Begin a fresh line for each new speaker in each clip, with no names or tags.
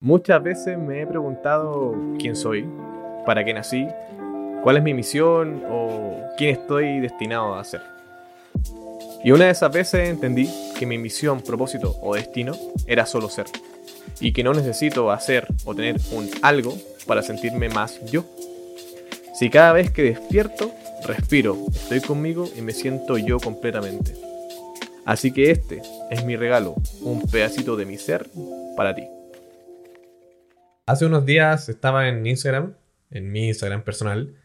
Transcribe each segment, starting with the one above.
Muchas veces me he preguntado quién soy, para qué nací, cuál es mi misión o quién estoy destinado a ser. Y una de esas veces entendí que mi misión, propósito o destino era solo ser. Y que no necesito hacer o tener un algo para sentirme más yo. Si cada vez que despierto, respiro, estoy conmigo y me siento yo completamente. Así que este es mi regalo, un pedacito de mi ser para ti. Hace unos días estaba en Instagram, en mi Instagram personal,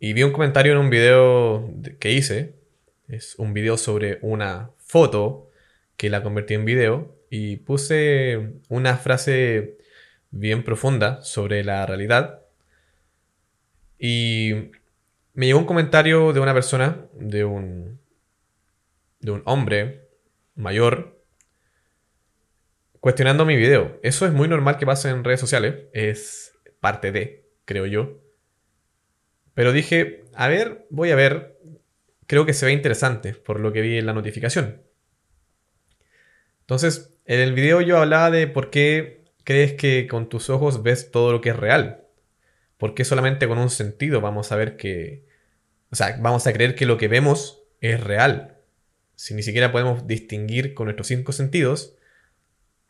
y vi un comentario en un video que hice. Es un video sobre una foto que la convertí en video y puse una frase bien profunda sobre la realidad. Y me llegó un comentario de una persona, de un, de un hombre mayor, cuestionando mi video. Eso es muy normal que pase en redes sociales. Es parte de, creo yo. Pero dije, a ver, voy a ver. Creo que se ve interesante por lo que vi en la notificación. Entonces, en el video yo hablaba de por qué crees que con tus ojos ves todo lo que es real. ¿Por qué solamente con un sentido vamos a ver que... O sea, vamos a creer que lo que vemos es real. Si ni siquiera podemos distinguir con nuestros cinco sentidos,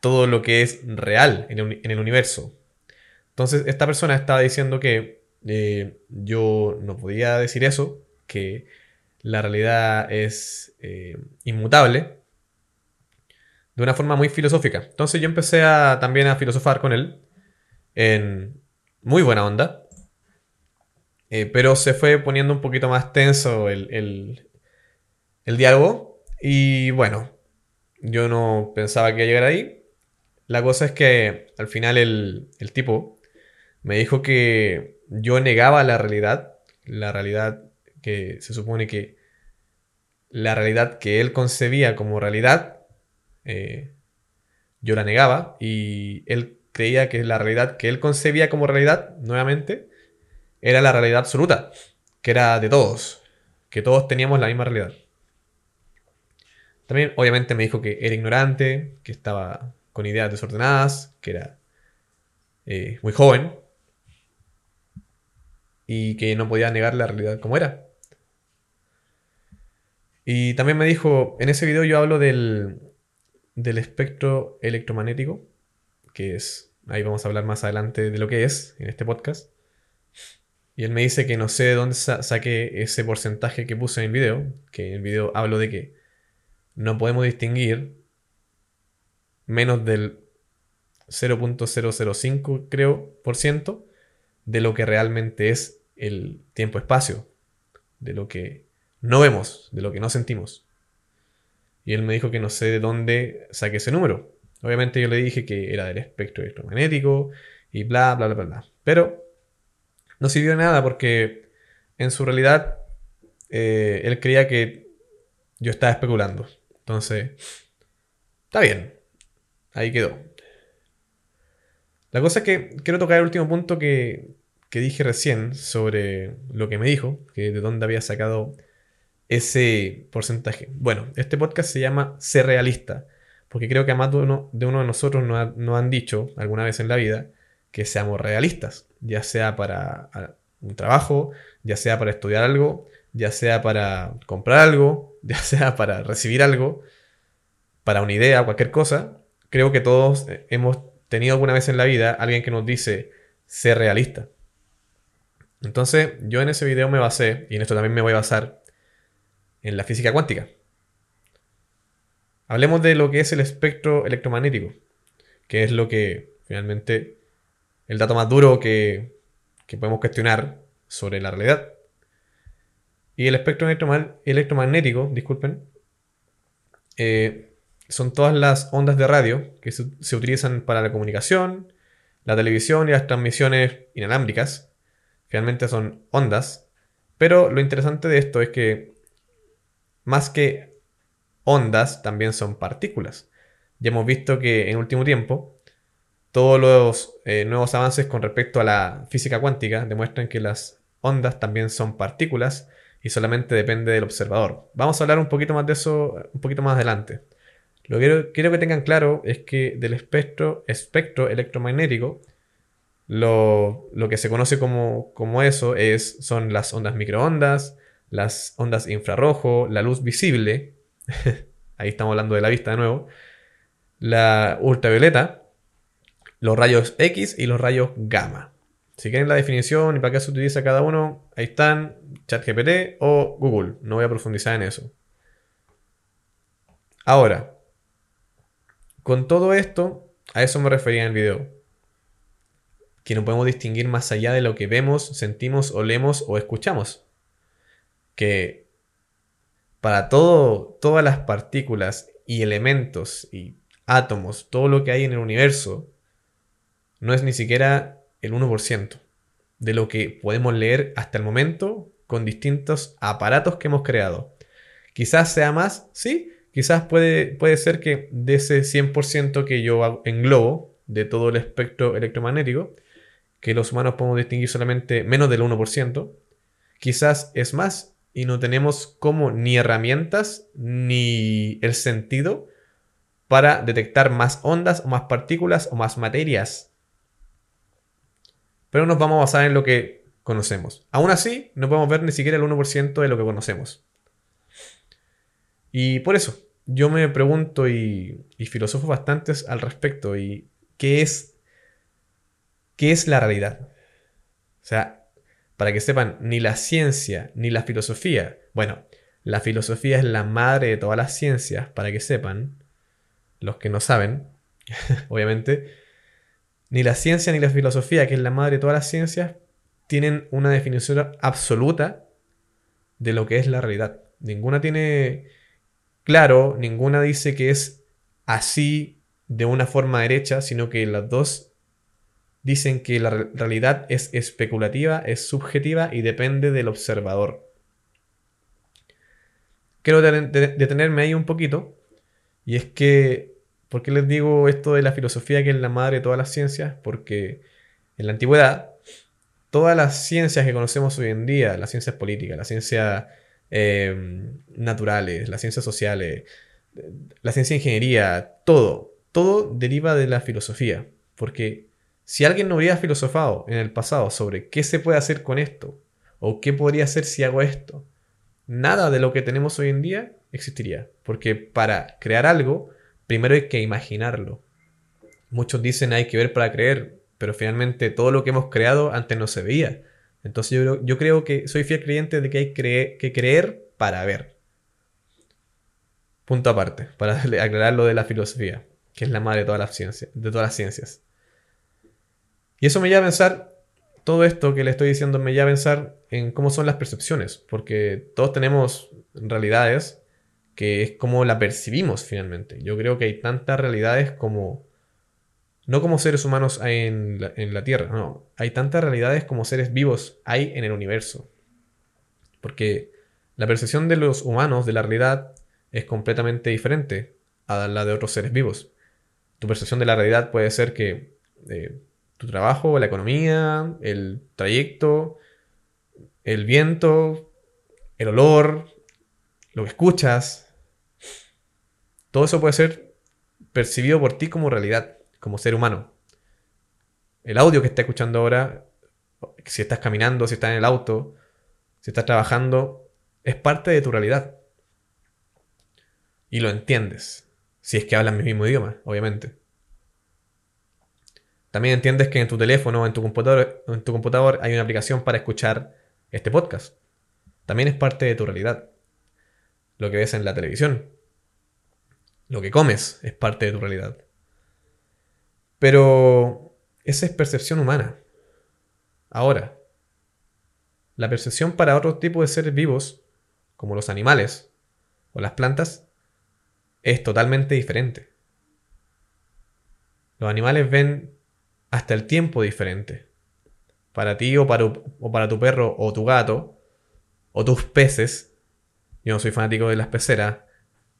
todo lo que es real en el, universo. Entonces, esta persona estaba diciendo que eh, yo no podía decir eso, que la realidad es eh, inmutable, de una forma muy filosófica. Entonces yo empecé a, también a filosofar con él, en muy buena onda, eh, pero se fue poniendo un poquito más tenso el, el diálogo, y bueno, yo no pensaba que iba a llegar ahí, la cosa es que al final el, tipo me dijo que yo negaba la realidad, la realidad que se supone que la realidad que él concebía como realidad, eh, yo la negaba y él creía que la realidad que él concebía como realidad, nuevamente, era la realidad absoluta, que era de todos, que todos teníamos la misma realidad. También obviamente me dijo que era ignorante, que estaba con ideas desordenadas, que era eh, muy joven y que no podía negar la realidad como era. Y también me dijo, en ese video yo hablo del, del espectro electromagnético, que es, ahí vamos a hablar más adelante de lo que es en este podcast. Y él me dice que no sé de dónde saqué ese porcentaje que puse en el video, que en el video hablo de que no podemos distinguir menos del 0.005, creo, por ciento de lo que realmente es el tiempo-espacio, de lo que no vemos, de lo que no sentimos. Y él me dijo que no sé de dónde saqué ese número. Obviamente yo le dije que era del espectro electromagnético y bla, bla, bla, bla, Pero no sirvió de nada porque en su realidad eh, él creía que yo estaba especulando. Entonces, está bien, Ahí quedó. La cosa es que quiero tocar el último punto que, dije recién sobre lo que me dijo, que de dónde había sacado ese porcentaje. Bueno, este podcast se llama Ser Realista, porque creo que a más de uno de, nosotros nos, han dicho alguna vez en la vida que seamos realistas, ya sea para un trabajo, ya sea para estudiar algo, ya sea para comprar algo, ya sea para recibir algo, para una idea, cualquier cosa, creo que todos eh, hemos tenido alguna vez en la vida alguien que nos dice ser realista. Entonces, yo en ese video me basé, y en esto también me voy a basar, en la física cuántica. Hablemos de lo que es el espectro electromagnético, que es lo que finalmente el dato más duro que, podemos cuestionar sobre la realidad. Y el espectro electromagnético, disculpen, eh, son todas las ondas de radio que se, utilizan para la comunicación, la televisión y las transmisiones inalámbricas. Finalmente son ondas. Pero lo interesante de esto es que más que ondas también son partículas. Ya hemos visto que en último tiempo todos los eh, nuevos avances con respecto a la física cuántica demuestran que las ondas también son partículas y solamente depende del observador. Vamos a hablar un poquito más de eso un poquito más adelante. Lo que quiero que tengan claro es que del espectro, electromagnético, lo, que se conoce como, como eso es, son las ondas microondas, las ondas infrarrojo, la luz visible, ahí estamos hablando de la vista de nuevo, la ultravioleta, los rayos X y los rayos gamma. Si quieren la definición y para qué se utiliza cada uno, ahí están, ChatGPT o Google. No voy a profundizar en eso. Ahora, con todo esto, a eso me refería en el video. Que no podemos distinguir más allá de lo que vemos, sentimos, olemos o escuchamos. Que para todo, todas las partículas y elementos y átomos, todo lo que hay en el universo, no es ni siquiera el 1% de lo que podemos leer hasta el momento con distintos aparatos que hemos creado. Quizás sea más, sí, Quizás puede, puede ser que de ese 100% que yo englobo de todo el espectro electromagnético, que los humanos podemos distinguir solamente menos del 1%, quizás es más y no tenemos como ni herramientas ni el sentido para detectar más ondas o más partículas o más materias. Pero nos vamos a basar en lo que conocemos. Aún así, no podemos ver ni siquiera el 1% de lo que conocemos. Y por eso, yo me pregunto y, filosofo bastante al respecto y qué es, qué es la realidad. O sea, para que sepan, ni la ciencia ni la filosofía, bueno, la filosofía es la madre de todas las ciencias, para que sepan, los que no saben, obviamente, ni la ciencia ni la filosofía, que es la madre de todas las ciencias, tienen una definición absoluta de lo que es la realidad. Ninguna tiene Claro, ninguna dice que es así de una forma derecha, sino que las dos dicen que la realidad es especulativa, es subjetiva y depende del observador. Quiero detenerme ahí un poquito, y es que, ¿por qué les digo esto de la filosofía que es la madre de todas las ciencias? Porque en la antigüedad, todas las ciencias que conocemos hoy en día, las ciencias políticas, la ciencia Em, naturales, las ciencias sociales, la ciencia de ingeniería, todo, todo deriva de la filosofía. Porque si alguien no hubiera filosofado en el pasado sobre qué se puede hacer con esto, o qué podría hacer si hago esto, nada de lo que tenemos hoy en día existiría. Porque para crear algo, primero hay que imaginarlo. Muchos dicen hay que ver para creer, pero finalmente todo lo que hemos creado antes no se veía. Entonces yo, creo que soy fiel creyente de que hay que creer para ver. Punto aparte, para aclarar lo de la filosofía, que es la madre de todas las ciencias. De todas las ciencias. Y eso me lleva a pensar, todo esto que le estoy diciendo me lleva a pensar en cómo son las percepciones, porque todos tenemos realidades que es como la percibimos finalmente. Yo creo que hay tantas realidades como no como seres humanos hay en la, Tierra, no. Hay tantas realidades como seres vivos hay en el universo. Porque la percepción de los humanos de la realidad es completamente diferente a la de otros seres vivos. Tu percepción de la realidad puede ser que eh, tu trabajo, la economía, el trayecto, el viento, el olor, lo que escuchas, todo eso puede ser percibido por ti como realidad como ser humano. El audio que estás escuchando ahora, si estás caminando, si estás en el auto, si estás trabajando, es parte de tu realidad. Y lo entiendes. Si es que hablan mi mismo idioma, obviamente. También entiendes que en tu teléfono o en tu computador, en tu computador hay una aplicación para escuchar este podcast. También es parte de tu realidad. Lo que ves en la televisión. Lo que comes es parte de tu realidad. Pero esa es percepción humana. Ahora, la percepción para otro tipo de seres vivos, como los animales o las plantas, es totalmente diferente. Los animales ven hasta el tiempo diferente. Para ti o para, o para tu perro o tu gato o tus peces. Yo no soy fanático de las peceras.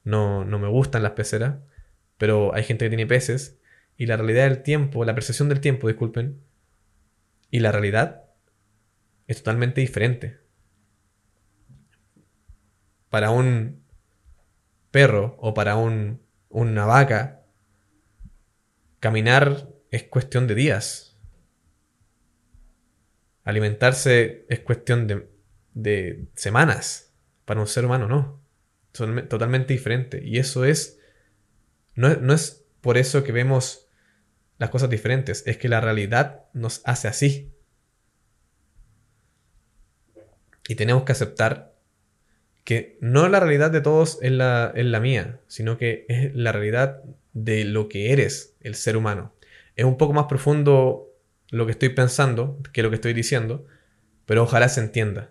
No, no me gustan las peceras. Pero hay gente que tiene peces y la realidad del tiempo, la percepción del tiempo, disculpen, y la realidad es totalmente diferente. Para un perro o para un una vaca, caminar es cuestión de días. Alimentarse es cuestión de, de semanas. Para un ser humano no. Totalmente diferente. Y eso es no, no es por eso que vemos las cosas diferentes, es que la realidad nos hace así. Y tenemos que aceptar que no la realidad de todos es la, es la mía, sino que es la realidad de lo que eres, el ser humano. Es un poco más profundo lo que estoy pensando que lo que estoy diciendo, pero ojalá se entienda.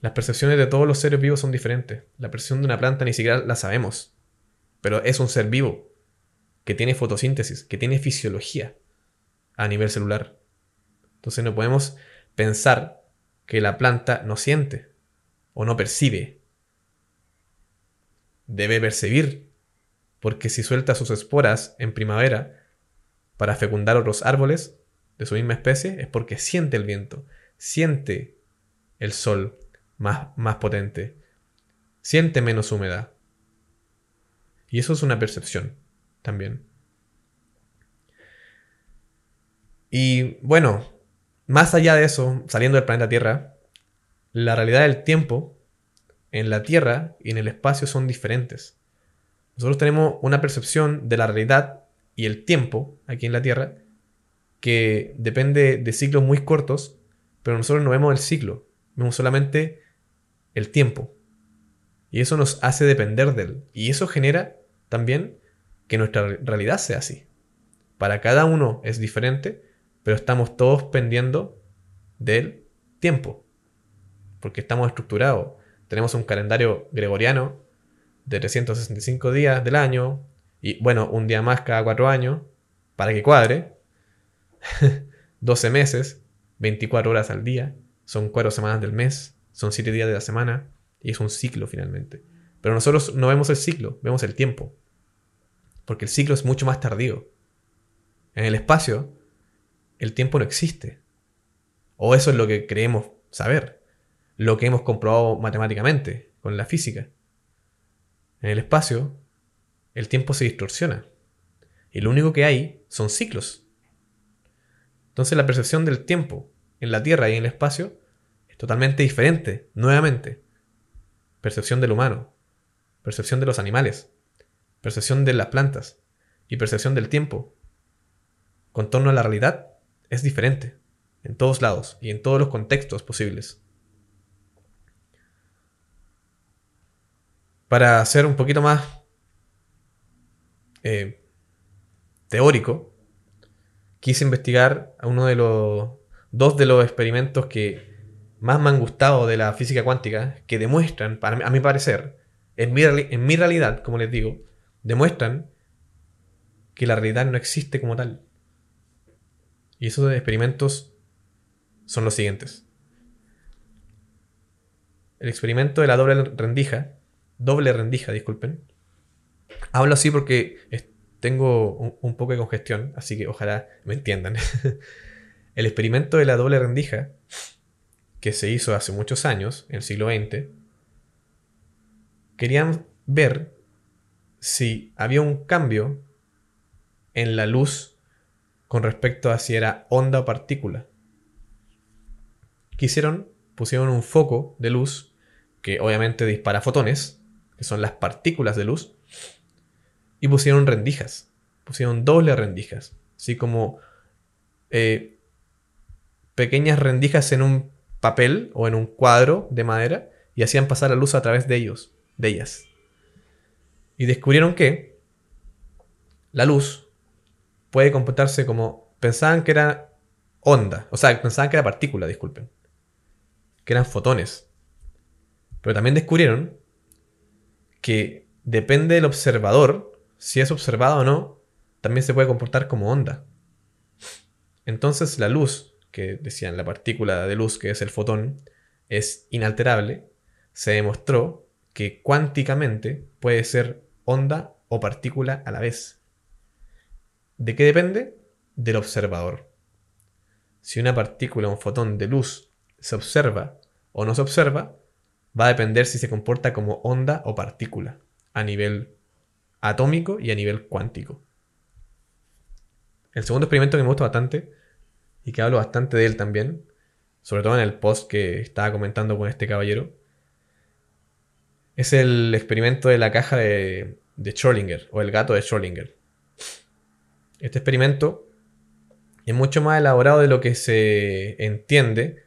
Las percepciones de todos los seres vivos son diferentes. La percepción de una planta ni siquiera la sabemos. Pero es un ser vivo, que tiene fotosíntesis, que tiene fisiología a nivel celular. Entonces no podemos pensar que la planta no siente o no percibe. Debe percibir, porque si suelta sus esporas en primavera para fecundar otros árboles de su misma especie, es porque siente el viento, siente el sol más, más potente, siente menos humedad. Y eso es una percepción también. Y bueno, más allá de eso, saliendo del planeta Tierra, la realidad del tiempo en la Tierra y en el espacio son diferentes. Nosotros tenemos una percepción de la realidad y el tiempo aquí en la Tierra que depende de ciclos muy cortos, pero nosotros no vemos el ciclo, vemos solamente el tiempo. Y eso nos hace depender de él. Y eso genera también que nuestra realidad sea así. Para cada uno es diferente, pero estamos todos pendiendo del tiempo. Porque estamos estructurados. Tenemos un calendario gregoriano de 365 días del año. Y bueno, un día más cada cuatro años. Para que cuadre. 12 meses. 24 horas al día. Son cuatro semanas del mes. Son siete días de la semana. Y es un ciclo finalmente. Pero nosotros no vemos el ciclo, vemos el tiempo. Porque el ciclo es mucho más tardío. En el espacio, el tiempo no existe. O eso es lo que creemos saber. Lo que hemos comprobado matemáticamente con la física. En el espacio, el tiempo se distorsiona. Y lo único que hay son ciclos. Entonces la percepción del tiempo en la Tierra y en el espacio es totalmente diferente, nuevamente. Percepción del humano, percepción de los animales, percepción de las plantas y percepción del tiempo, con torno a la realidad, es diferente, en todos lados y en todos los contextos posibles. Para ser un poquito más eh, teórico, quise investigar a uno de los dos de los experimentos que más me han gustado de la física cuántica, que demuestran, a mi parecer, en mi realidad, como les digo, demuestran que la realidad no existe como tal. Y esos experimentos son los siguientes. El experimento de la doble rendija, doble rendija, disculpen. Hablo así porque tengo un, poco de congestión, así que ojalá me entiendan. el experimento de la doble rendija que se hizo hace muchos años, en el siglo XX, querían ver si había un cambio en la luz con respecto a si era onda o partícula. Quisieron, pusieron un foco de luz que obviamente dispara fotones, que son las partículas de luz, y pusieron rendijas, pusieron doble rendijas, así como eh, pequeñas rendijas en un papel o en un cuadro de madera y hacían pasar la luz a través de ellos, de ellas. Y descubrieron que la luz puede comportarse como pensaban que era onda, o sea, pensaban que era partícula, disculpen, que eran fotones. Pero también descubrieron que depende del observador, si es observado o no, también se puede comportar como onda. Entonces la luz que decían la partícula de luz que es el fotón, es inalterable, se demostró que cuánticamente puede ser onda o partícula a la vez. ¿De qué depende? Del observador. Si una partícula o un fotón de luz se observa o no se observa, va a depender si se comporta como onda o partícula a nivel atómico y a nivel cuántico. El segundo experimento que me gusta bastante y que hablo bastante de él también, sobre todo en el post que estaba comentando con este caballero, es el experimento de la caja de, de Schrödinger o el gato de Schrödinger. Este experimento es mucho más elaborado de lo que se entiende,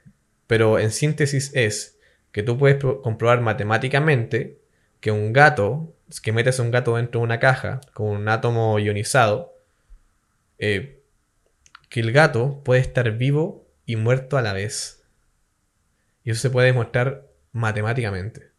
pero en síntesis es que tú puedes comprobar matemáticamente que un gato, que metes un gato dentro de una caja con un átomo ionizado, eh, que el gato puede estar vivo y muerto a la vez. Y eso se puede demostrar matemáticamente.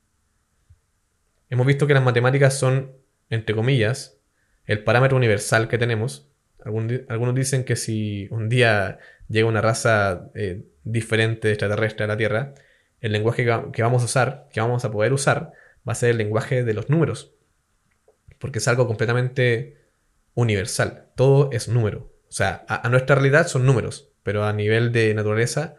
Hemos visto que las matemáticas son, entre comillas, el parámetro universal que tenemos algunos dicen que si un día llega una raza eh, diferente extraterrestre a la Tierra, el lenguaje que vamos a usar, que vamos a poder usar, va a ser el lenguaje de los números. Porque es algo completamente universal. Todo es número. O sea, a, nuestra realidad son números, pero a nivel de naturaleza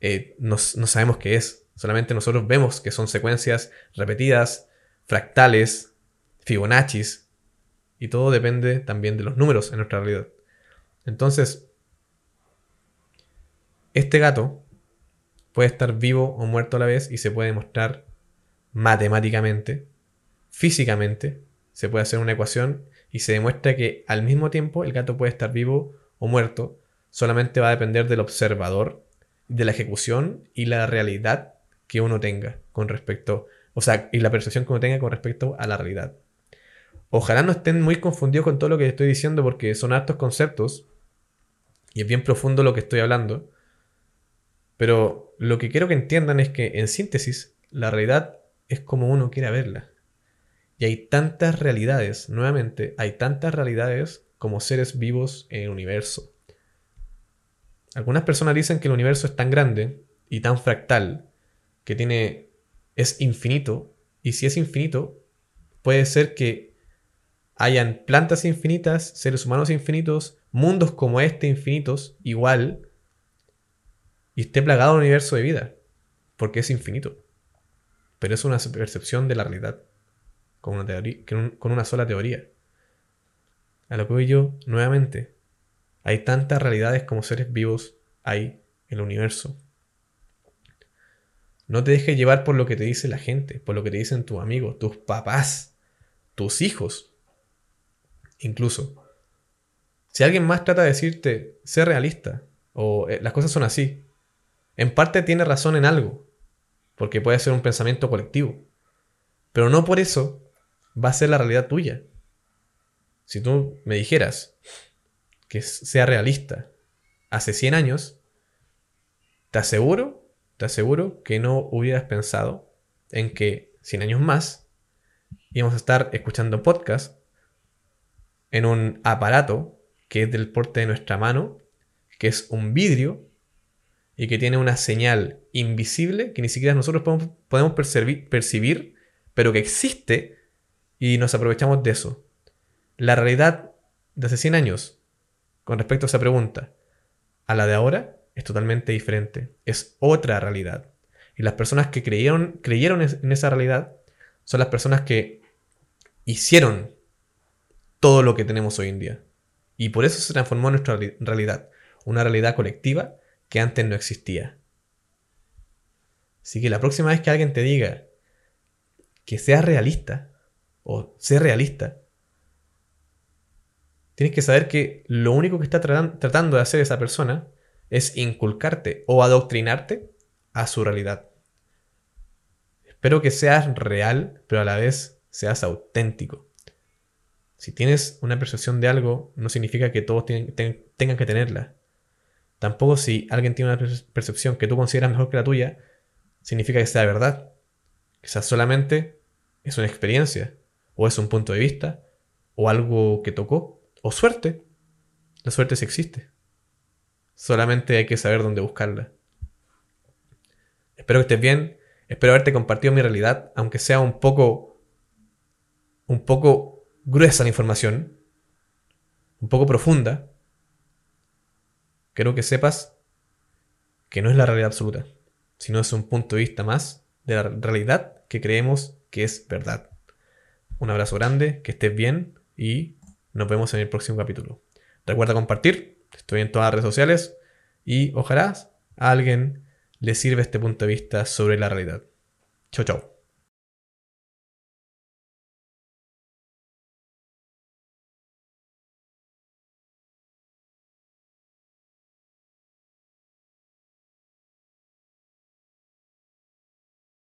eh, no sabemos qué es. Solamente nosotros vemos que son secuencias repetidas, fractales, Fibonacci, y todo depende también de los números en nuestra realidad. Entonces, este gato puede estar vivo o muerto a la vez y se puede demostrar matemáticamente, físicamente, se puede hacer una ecuación y se demuestra que al mismo tiempo el gato puede estar vivo o muerto, solamente va a depender del observador, de la ejecución y la realidad que uno tenga con respecto, o sea, y la percepción que uno tenga con respecto a la realidad. Ojalá no estén muy confundidos con todo lo que estoy diciendo porque son hartos conceptos y es bien profundo lo que estoy hablando. Pero lo que quiero que entiendan es que en síntesis la realidad es como uno quiera verla. Y hay tantas realidades, nuevamente, hay tantas realidades como seres vivos en el universo. Algunas personas dicen que el universo es tan grande y tan fractal que tiene es infinito y si es infinito puede ser que hayan plantas infinitas, seres humanos infinitos, mundos como este infinitos, igual, y esté plagado el universo de vida, porque es infinito. Pero es una percepción de la realidad, con una, teoría, con una sola teoría. A lo que voy yo, nuevamente, hay tantas realidades como seres vivos hay en el universo. No te dejes llevar por lo que te dice la gente, por lo que te dicen tus amigos, tus papás, tus hijos. Incluso, si alguien más trata de decirte, sé realista, o eh, las cosas son así, en parte tiene razón en algo, porque puede ser un pensamiento colectivo, pero no por eso va a ser la realidad tuya. Si tú me dijeras que sea realista hace 100 años, te aseguro, te aseguro que no hubieras pensado en que 100 años más íbamos a estar escuchando podcasts en un aparato que es del porte de nuestra mano, que es un vidrio y que tiene una señal invisible que ni siquiera nosotros podemos, percibir, pero que existe y nos aprovechamos de eso. La realidad de hace 100 años, con respecto a esa pregunta, a la de ahora, es totalmente diferente. Es otra realidad. Y las personas que creyeron, creyeron en esa realidad son las personas que hicieron todo lo que tenemos hoy en día. Y por eso se transformó nuestra realidad, una realidad colectiva que antes no existía. Así que la próxima vez que alguien te diga que seas realista o ser realista, tienes que saber que lo único que está tratando de hacer esa persona es inculcarte o adoctrinarte a su realidad. Espero que seas real, pero a la vez seas auténtico. Si tienes una percepción de algo, no significa que todos tengan que tenerla. Tampoco si alguien tiene una percepción que tú consideras mejor que la tuya, significa que sea verdad. Quizás solamente es una experiencia, o es un punto de vista, o algo que tocó, o suerte. La suerte sí existe. Solamente hay que saber dónde buscarla. Espero que estés bien. Espero haberte compartido mi realidad, aunque sea un poco. un poco gruesa la información, un poco profunda, quiero que sepas que no es la realidad absoluta, sino es un punto de vista más de la realidad que creemos que es verdad. Un abrazo grande, que estés bien y nos vemos en el próximo capítulo. Recuerda compartir, estoy en todas las redes sociales y ojalá a alguien le sirva este punto de vista sobre la realidad. Chau, chau.